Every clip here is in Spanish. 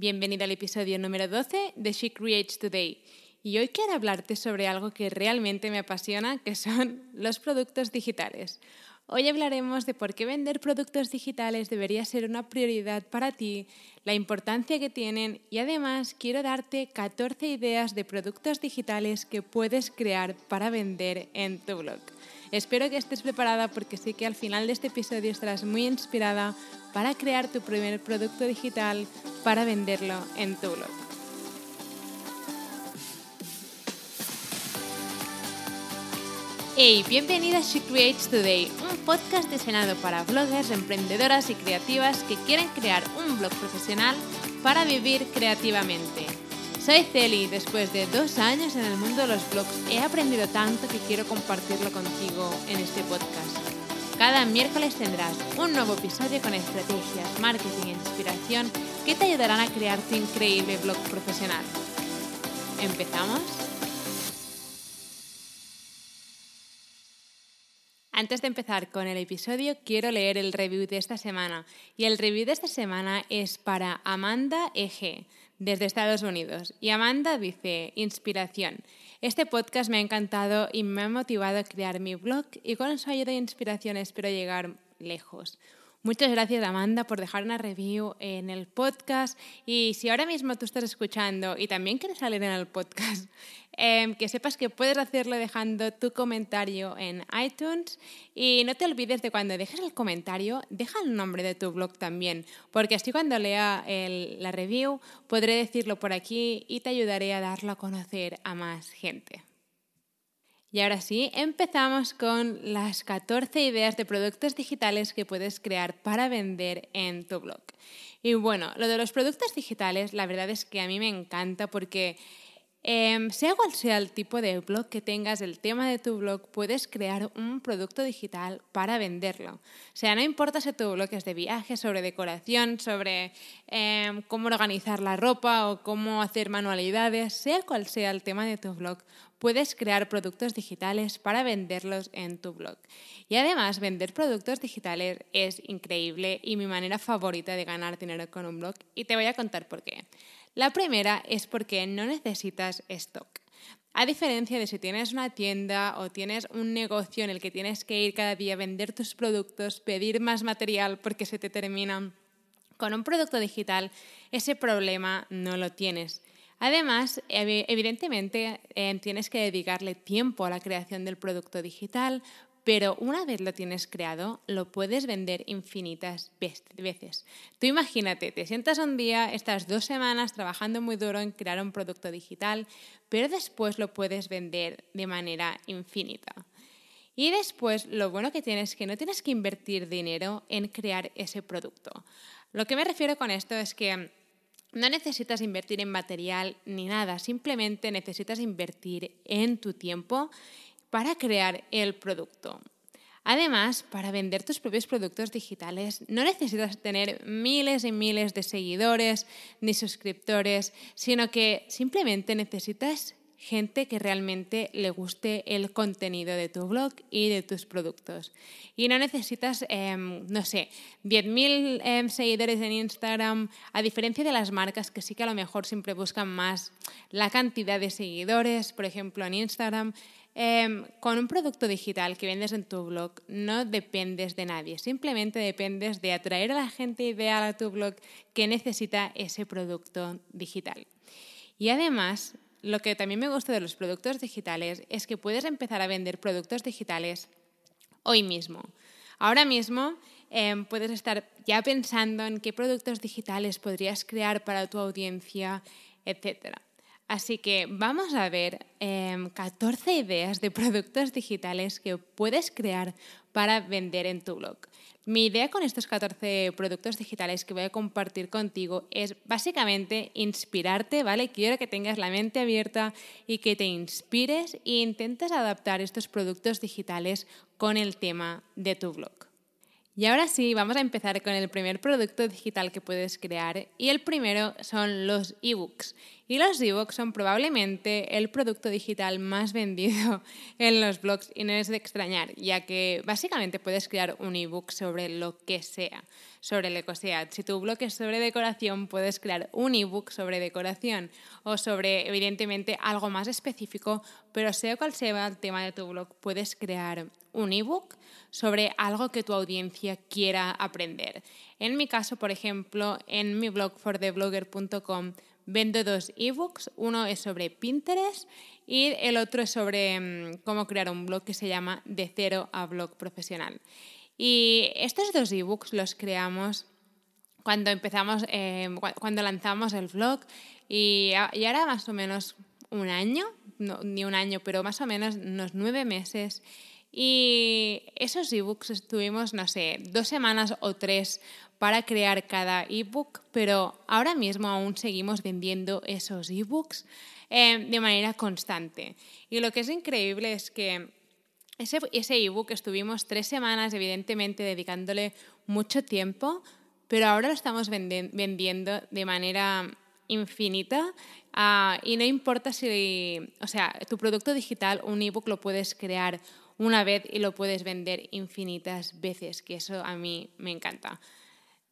Bienvenida al episodio número 12 de She Creates Today. Y hoy quiero hablarte sobre algo que realmente me apasiona, que son los productos digitales. Hoy hablaremos de por qué vender productos digitales debería ser una prioridad para ti, la importancia que tienen y además quiero darte 14 ideas de productos digitales que puedes crear para vender en tu blog. Espero que estés preparada porque sé que al final de este episodio estarás muy inspirada para crear tu primer producto digital para venderlo en tu blog. Hey, bienvenida a She Creates Today, un podcast diseñado para bloggers, emprendedoras y creativas que quieren crear un blog profesional para vivir creativamente. Soy Celi después de dos años en el mundo de los blogs he aprendido tanto que quiero compartirlo contigo en este podcast. Cada miércoles tendrás un nuevo episodio con estrategias, marketing e inspiración que te ayudarán a crear tu increíble blog profesional. ¿Empezamos? Antes de empezar con el episodio, quiero leer el review de esta semana. Y el review de esta semana es para Amanda EG, desde Estados Unidos. Y Amanda dice, inspiración. Este podcast me ha encantado y me ha motivado a crear mi blog y con su ayuda e inspiración espero llegar lejos. Muchas gracias Amanda por dejar una review en el podcast y si ahora mismo tú estás escuchando y también quieres salir en el podcast, em, que sepas que puedes hacerlo dejando tu comentario en iTunes y no te olvides de cuando dejes el comentario, deja el nombre de tu blog también, porque así cuando lea la review podré decirlo por aquí y te ayudaré a darlo a conocer a más gente. Y ahora sí, empezamos con las 14 ideas de productos digitales que puedes crear para vender en tu blog. Y bueno, lo de los productos digitales, la verdad es que a mí me encanta porque em, sea cual sea el tipo de blog que tengas, el tema de tu blog, puedes crear un producto digital para venderlo. O sea, no importa si tu blog es de viajes, sobre decoración, sobre em, cómo organizar la ropa o cómo hacer manualidades, sea cual sea el tema de tu blog, puedes crear productos digitales para venderlos en tu blog. Y además, vender productos digitales es increíble y mi manera favorita de ganar dinero con un blog. Y te voy a contar por qué. La primera es porque no necesitas stock. A diferencia de si tienes una tienda o tienes un negocio en el que tienes que ir cada día a vender tus productos, pedir más material porque se te terminan, con un producto digital ese problema no lo tienes. Además, evidentemente eh, tienes que dedicarle tiempo a la creación del producto digital, pero una vez lo tienes creado, lo puedes vender infinitas veces. Tú imagínate, te sientas un día, estas dos semanas trabajando muy duro en crear un producto digital, pero después lo puedes vender de manera infinita. Y después, lo bueno que tienes es que no tienes que invertir dinero en crear ese producto. Lo que me refiero con esto es que no necesitas invertir en material ni nada, simplemente necesitas invertir en tu tiempo para crear el producto. Además, para vender tus propios productos digitales no necesitas tener miles y miles de seguidores ni suscriptores, sino que simplemente necesitas gente que realmente le guste el contenido de tu blog y de tus productos. Y no necesitas, em, no sé, 10.000 em, seguidores en Instagram, a diferencia de las marcas que sí que a lo mejor siempre buscan más la cantidad de seguidores, por ejemplo, en Instagram. Em, con un producto digital que vendes en tu blog no dependes de nadie, simplemente dependes de atraer a la gente ideal a tu blog que necesita ese producto digital. Y además, lo que también me gusta de los productos digitales es que puedes empezar a vender productos digitales hoy mismo. Ahora mismo em, puedes estar ya pensando en qué productos digitales podrías crear para tu audiencia, etc. Así que vamos a ver 14 em, ideas de productos digitales que puedes crear para vender en tu blog. Mi idea con estos 14 productos digitales que voy a compartir contigo es básicamente inspirarte, ¿vale? Quiero que tengas la mente abierta y que te inspires e intentes adaptar estos productos digitales con el tema de tu blog. Y ahora sí, vamos a empezar con el primer producto digital que puedes crear y el primero son los ebooks. Y los ebooks son probablemente el producto digital más vendido en los blogs y no es de extrañar, ya que básicamente puedes crear un ebook sobre lo que sea, sobre que sea. Si tu blog es sobre decoración, puedes crear un ebook sobre decoración o sobre, evidentemente, algo más específico, pero sea cual sea el tema de tu blog, puedes crear un ebook sobre algo que tu audiencia quiera aprender. En mi caso, por ejemplo, en mi blog fortheblogger.com vendo dos ebooks. Uno es sobre Pinterest y el otro es sobre mm, cómo crear un blog que se llama De cero a blog profesional. Y estos dos ebooks los creamos cuando empezamos, eh, cuando lanzamos el blog y, y ahora más o menos un año, no, ni un año, pero más o menos unos nueve meses. Y esos ebooks estuvimos, no sé, dos semanas o tres para crear cada ebook, pero ahora mismo aún seguimos vendiendo esos ebooks eh, de manera constante. Y lo que es increíble es que ese, ese ebook estuvimos tres semanas, evidentemente, dedicándole mucho tiempo, pero ahora lo estamos vendiendo de manera infinita uh, y no importa si, o sea, tu producto digital, un ebook lo puedes crear una vez y lo puedes vender infinitas veces, que eso a mí me encanta.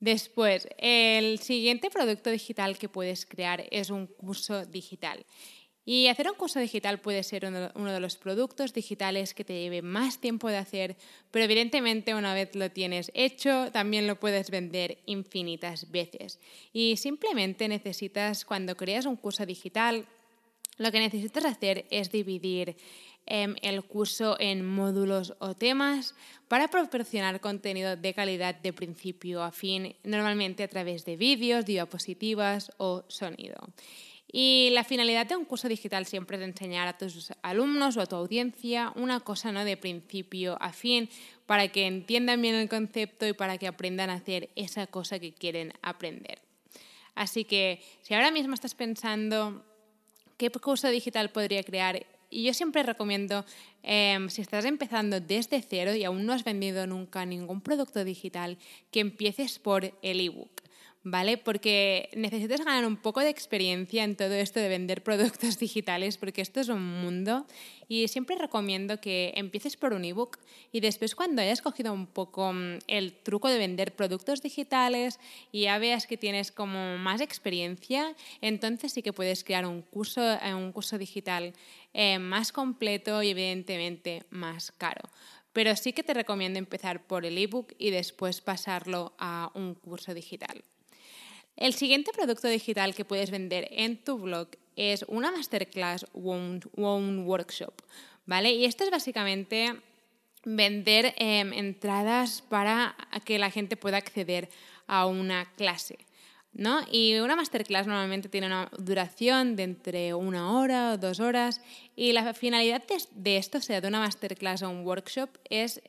Después, el siguiente producto digital que puedes crear es un curso digital. Y hacer un curso digital puede ser uno de los productos digitales que te lleve más tiempo de hacer, pero evidentemente una vez lo tienes hecho, también lo puedes vender infinitas veces. Y simplemente necesitas, cuando creas un curso digital, lo que necesitas hacer es dividir Em, el curso en módulos o temas para proporcionar contenido de calidad de principio a fin, normalmente a través de vídeos, diapositivas o sonido. Y la finalidad de un curso digital siempre es enseñar a tus alumnos o a tu audiencia una cosa ¿no? de principio a fin para que entiendan bien el concepto y para que aprendan a hacer esa cosa que quieren aprender. Así que si ahora mismo estás pensando qué curso digital podría crear, y yo siempre recomiendo, em, si estás empezando desde cero y aún no has vendido nunca ningún producto digital, que empieces por el ebook. ¿vale? Porque necesitas ganar un poco de experiencia en todo esto de vender productos digitales, porque esto es un mundo. Y siempre recomiendo que empieces por un ebook y después cuando hayas cogido un poco mm, el truco de vender productos digitales y ya veas que tienes como más experiencia, entonces sí que puedes crear un curso, eh, un curso digital eh, más completo y evidentemente más caro. Pero sí que te recomiendo empezar por el ebook y después pasarlo a un curso digital. El siguiente producto digital que puedes vender en tu blog es una masterclass o un, workshop, ¿vale? Y esto es básicamente vender em, entradas para que la gente pueda acceder a una clase. ¿No? Y una masterclass normalmente tiene una duración de entre una hora o dos horas y la finalidad de, esto, sea de una masterclass o un workshop, es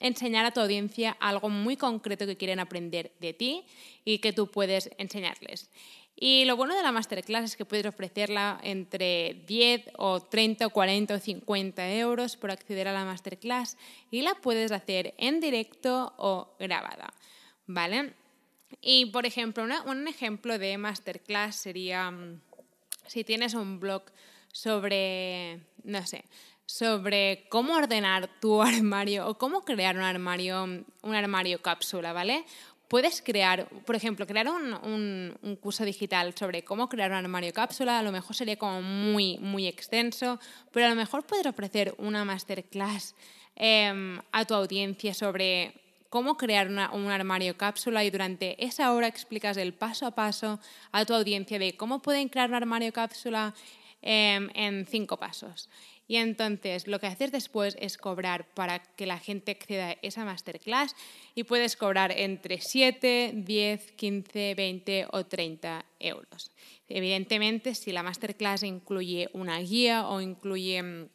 enseñar a tu audiencia algo muy concreto que quieren aprender de ti y que tú puedes enseñarles. Y lo bueno de la masterclass es que puedes ofrecerla entre 10 o 30 o 40 o 50 euros por acceder a la masterclass y la puedes hacer en directo o grabada. ¿Vale? Y por ejemplo, un ejemplo de masterclass sería mm, si tienes un blog sobre, no sé, sobre cómo ordenar tu armario o cómo crear un armario, un armario cápsula, ¿vale? Puedes crear, por ejemplo, crear un, un, curso digital sobre cómo crear un armario cápsula, a lo mejor sería como muy, muy extenso, pero a lo mejor puedes ofrecer una masterclass em, a tu audiencia sobre cómo crear un armario cápsula y durante esa hora explicas el paso a paso a tu audiencia de cómo pueden crear un armario cápsula em, en cinco pasos. Y entonces lo que haces después es cobrar para que la gente acceda a esa masterclass y puedes cobrar entre 7, 10, 15, 20 o 30 euros. Evidentemente, si la masterclass incluye una guía o incluye mm,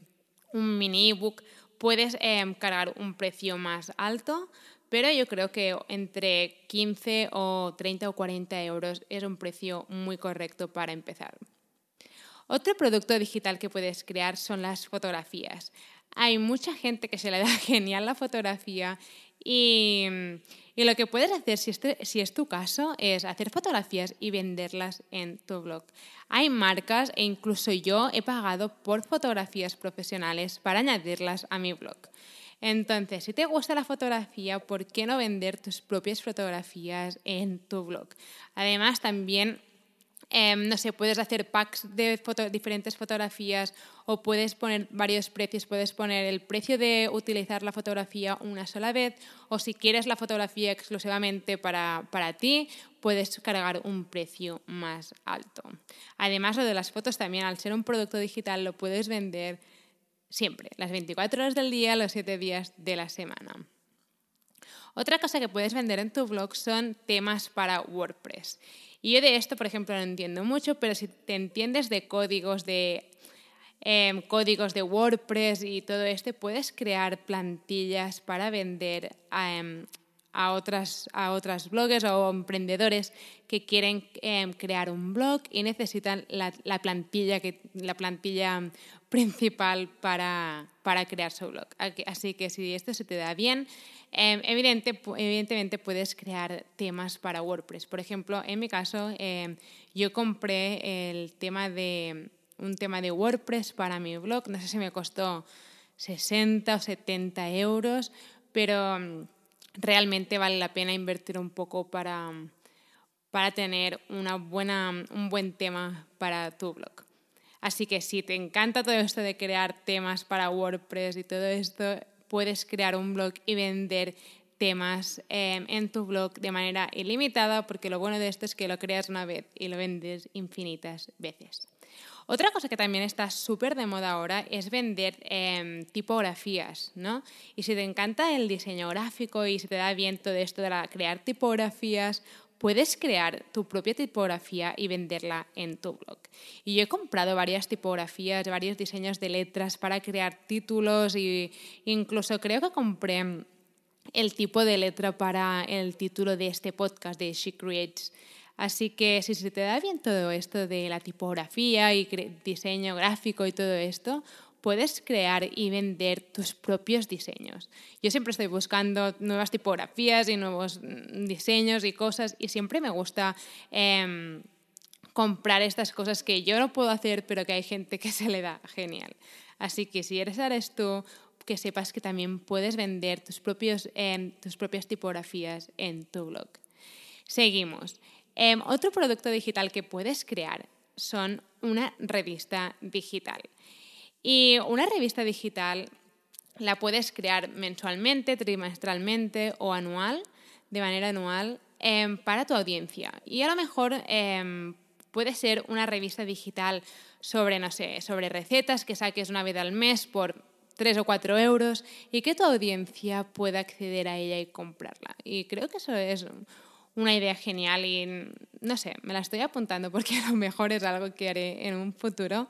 un mini ebook, puedes em, cargar un precio más alto, pero yo creo que entre 15 o 30 o 40 euros es un precio muy correcto para empezar. Otro producto digital que puedes crear son las fotografías. Hay mucha gente que se le da genial la fotografía Y, lo que puedes hacer, este, si es tu caso, es hacer fotografías y venderlas en tu blog. Hay marcas e incluso yo he pagado por fotografías profesionales para añadirlas a mi blog. Entonces, si te gusta la fotografía, ¿por qué no vender tus propias fotografías en tu blog? Además, también Em, no sé, puedes hacer packs de diferentes fotografías o puedes poner varios precios. Puedes poner el precio de utilizar la fotografía una sola vez o si quieres la fotografía exclusivamente para, para ti, puedes cargar un precio más alto. Además, lo de las fotos también, al ser un producto digital, lo puedes vender siempre, las 24 horas del día, los 7 días de la semana. Otra cosa que puedes vender en tu blog son temas para WordPress. Y yo de esto, por ejemplo, no entiendo mucho, pero si te entiendes de códigos de em, códigos de WordPress y todo esto, puedes crear plantillas para vender em, a, otras, a otras bloggers o emprendedores que quieren em, crear un blog y necesitan la, la, plantilla, que, la plantilla principal para, para crear su blog. Así que si esto se te da bien, Em, evidente, evidentemente puedes crear temas para WordPress. Por ejemplo, en mi caso, em, yo compré el tema de, un tema de WordPress para mi blog. No sé si me costó 60 o 70 euros, pero em, realmente vale la pena invertir un poco para, para tener una buena, un buen tema para tu blog. Así que si te encanta todo esto de crear temas para WordPress y todo esto, puedes crear un blog y vender temas em, en tu blog de manera ilimitada, porque lo bueno de esto es que lo creas una vez y lo vendes infinitas veces. Otra cosa que también está súper de moda ahora es vender em, tipografías, ¿no? Y si te encanta el diseño gráfico y si te da bien todo esto de crear tipografías puedes crear tu propia tipografía y venderla en tu blog. Y yo he comprado varias tipografías, varios diseños de letras para crear títulos e incluso creo que compré el tipo de letra para el título de este podcast de She Creates. Así que si se te da bien todo esto de la tipografía y diseño gráfico y todo esto, puedes crear y vender tus propios diseños. Yo siempre estoy buscando nuevas tipografías y nuevos mm, diseños y cosas y siempre me gusta em, comprar estas cosas que yo no puedo hacer pero que hay gente que se le da genial. Así que si eres eres tú, que sepas que también puedes vender tus, propios, em, tus propias tipografías en tu blog. Seguimos. Em, otro producto digital que puedes crear son una revista digital. Y una revista digital la puedes crear mensualmente, trimestralmente o anual, de manera anual, em, para tu audiencia. Y a lo mejor em, puede ser una revista digital sobre, no sé, sobre recetas que saques una vez al mes por 3 o 4 euros y que tu audiencia pueda acceder a ella y comprarla. Y creo que eso es una idea genial y no sé, me la estoy apuntando porque a lo mejor es algo que haré en un futuro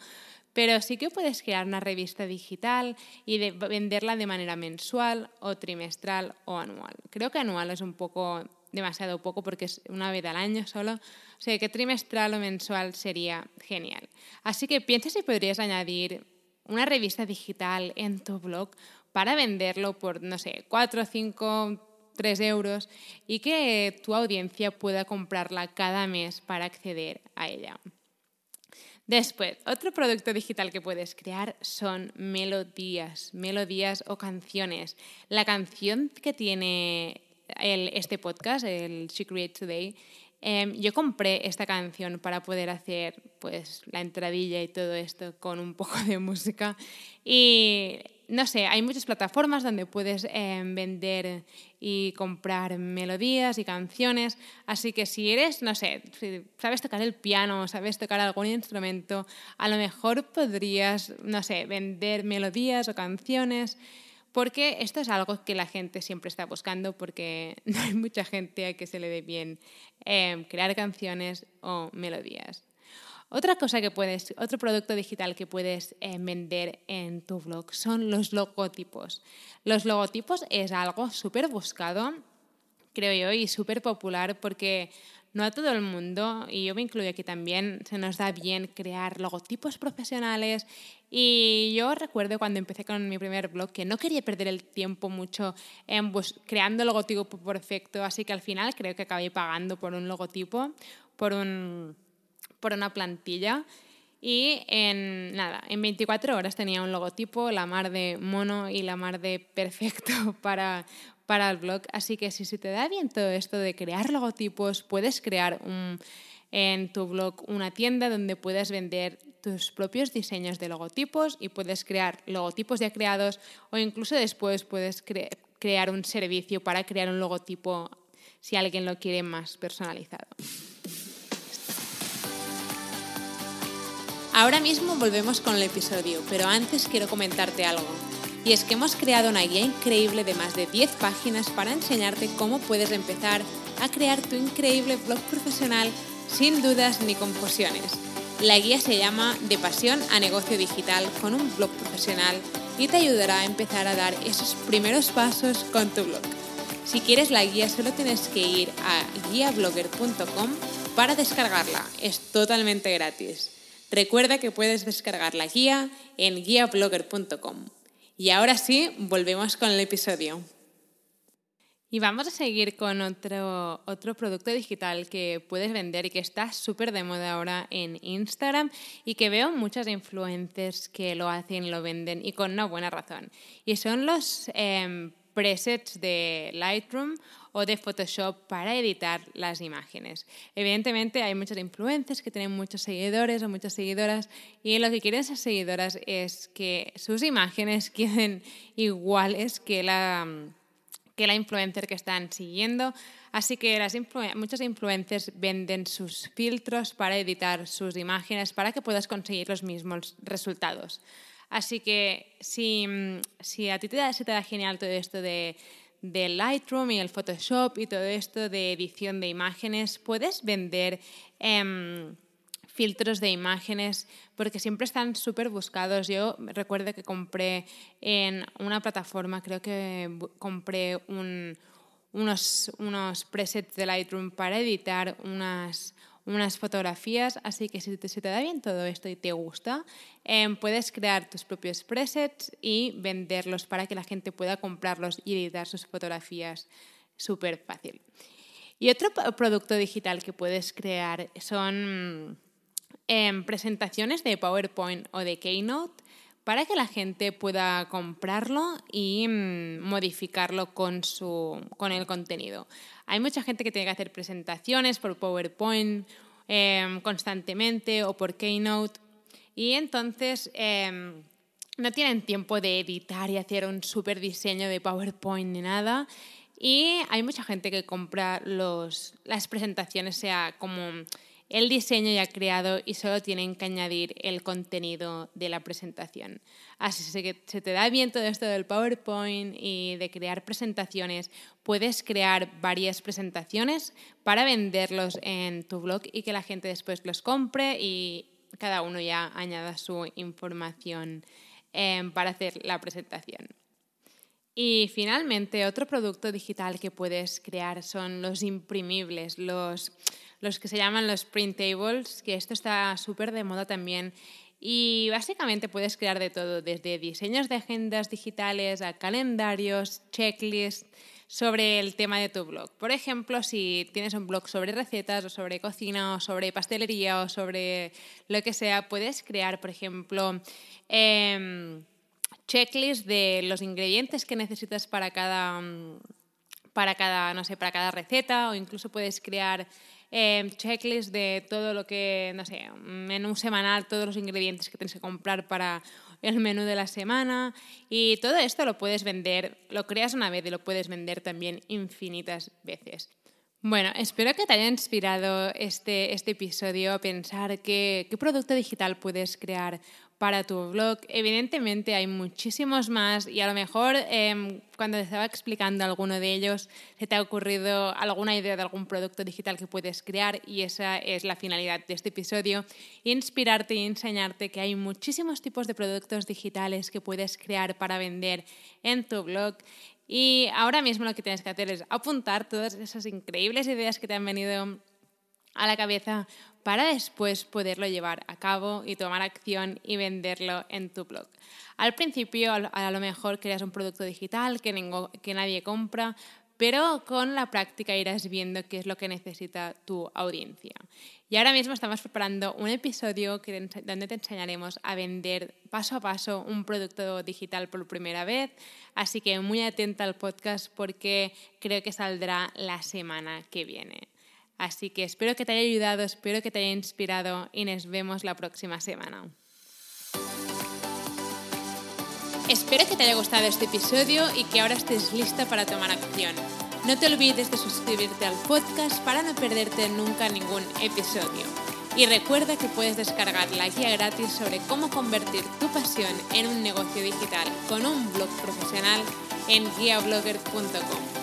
pero sí que puedes crear una revista digital y venderla de manera mensual o trimestral o anual. Creo que anual es un poco demasiado poco porque es una vez al año solo. O sea que trimestral o mensual sería genial. Así que piensa si podrías añadir una revista digital en tu blog para venderlo por, no sé, 4, 5, 3 euros y que tu audiencia pueda comprarla cada mes para acceder a ella. Después, otro producto digital que puedes crear son melodías, melodías o canciones. La canción que tiene este podcast, el She Create Today, em, yo compré esta canción para poder hacer pues, la entradilla y todo esto con un poco de música. Y no sé, hay muchas plataformas donde puedes em, vender y comprar melodías y canciones, así que si eres, no sé, si sabes tocar el piano, sabes tocar algún instrumento, a lo mejor podrías, no sé, vender melodías o canciones, porque esto es algo que la gente siempre está buscando, porque no hay mucha gente a que se le dé bien em, crear canciones o melodías. Otra cosa que puedes, otro producto digital que puedes eh, vender en tu blog son los logotipos. Los logotipos es algo súper buscado, creo yo, y súper popular porque no a todo el mundo, y yo me incluyo aquí también, se nos da bien crear logotipos profesionales. Y yo recuerdo cuando empecé con mi primer blog que no quería perder el tiempo mucho en creando el logotipo perfecto, así que al final creo que acabé pagando por un logotipo, por, un, por una plantilla. Y en nada, en 24 horas tenía un logotipo, la mar de mono y la mar de perfecto para, para el blog. Así que si se te da bien todo esto de crear logotipos, puedes crear en tu blog una tienda donde puedas vender tus propios diseños de logotipos y puedes crear logotipos ya creados o incluso después puedes crear un servicio para crear un logotipo si alguien lo quiere más personalizado. Ahora mismo volvemos con el episodio, pero antes quiero comentarte algo. Y es que hemos creado una guía increíble de más de 10 páginas para enseñarte cómo puedes empezar a crear tu increíble blog profesional sin dudas ni confusiones. La guía se llama De pasión a negocio digital con un blog profesional y te ayudará a empezar a dar esos primeros pasos con tu blog. Si quieres la guía solo tienes que ir a guiablogger.com para descargarla. Es totalmente gratis. Recuerda que puedes descargar la guía en guiablogger.com. Y ahora sí, volvemos con el episodio. Y vamos a seguir con otro, otro producto digital que puedes vender y que está súper de moda ahora en Instagram y que veo muchas influencers que lo hacen, lo venden y con una buena razón. Y son los em, presets de Lightroom o de Photoshop para editar las imágenes. Evidentemente hay muchos influencers que tienen muchos seguidores o muchas seguidoras y lo que quieren esas seguidoras es que sus imágenes queden iguales que la, que la influencer que están siguiendo. Así que las muchos influencers venden sus filtros para editar sus imágenes para que puedas conseguir los mismos resultados. Así que si, si a ti te da, se te da genial todo esto de de Lightroom y el Photoshop y todo esto de edición de imágenes, puedes vender em, filtros de imágenes porque siempre están súper buscados. Yo recuerdo que compré en una plataforma, creo que compré unos, unos presets de Lightroom para editar unas unas fotografías, así que si te, se te da bien todo esto y te gusta, em, puedes crear tus propios presets y venderlos para que la gente pueda comprarlos y editar sus fotografías súper fácil. Y otro producto digital que puedes crear son em, presentaciones de PowerPoint o de Keynote para que la gente pueda comprarlo y mm, modificarlo con, su, con el contenido. Hay mucha gente que tiene que hacer presentaciones por PowerPoint em, constantemente o por Keynote y entonces em, no tienen tiempo de editar y hacer un super diseño de PowerPoint ni nada. Y hay mucha gente que compra los, las presentaciones, sea como el diseño ya creado y solo tienen que añadir el contenido de la presentación. Así que se te da bien todo esto del PowerPoint y de crear presentaciones. Puedes crear varias presentaciones para venderlos en tu blog y que la gente después los compre y cada uno ya añada su información em, para hacer la presentación. Y finalmente, otro producto digital que puedes crear son los imprimibles, los, los que se llaman los printables, que esto está súper de moda también. Y básicamente puedes crear de todo, desde diseños de agendas digitales a calendarios, checklists sobre el tema de tu blog. Por ejemplo, si tienes un blog sobre recetas o sobre cocina o sobre pastelería o sobre lo que sea, puedes crear, por ejemplo, eh, checklist de los ingredientes que necesitas para cada, para cada, no sé, para cada receta o incluso puedes crear eh, checklist de todo lo que, no sé, menú semanal, todos los ingredientes que tienes que comprar para el menú de la semana y todo esto lo puedes vender, lo creas una vez y lo puedes vender también infinitas veces. Bueno, espero que te haya inspirado este, este episodio a pensar qué, qué producto digital puedes crear para tu blog. Evidentemente hay muchísimos más y a lo mejor em, cuando te estaba explicando alguno de ellos se te ha ocurrido alguna idea de algún producto digital que puedes crear y esa es la finalidad de este episodio, inspirarte y enseñarte que hay muchísimos tipos de productos digitales que puedes crear para vender en tu blog y ahora mismo lo que tienes que hacer es apuntar todas esas increíbles ideas que te han venido a la cabeza para después poderlo llevar a cabo y tomar acción y venderlo en tu blog. Al principio a lo mejor creas un producto digital que, que nadie compra, pero con la práctica irás viendo qué es lo que necesita tu audiencia. Y ahora mismo estamos preparando un episodio que, donde te enseñaremos a vender paso a paso un producto digital por primera vez, así que muy atenta al podcast porque creo que saldrá la semana que viene. Así que espero que te haya ayudado, espero que te haya inspirado y nos vemos la próxima semana. Espero que te haya gustado este episodio y que ahora estés lista para tomar acción. No te olvides de suscribirte al podcast para no perderte nunca ningún episodio. Y recuerda que puedes descargar la guía gratis sobre cómo convertir tu pasión en un negocio digital con un blog profesional en guiablogger.com.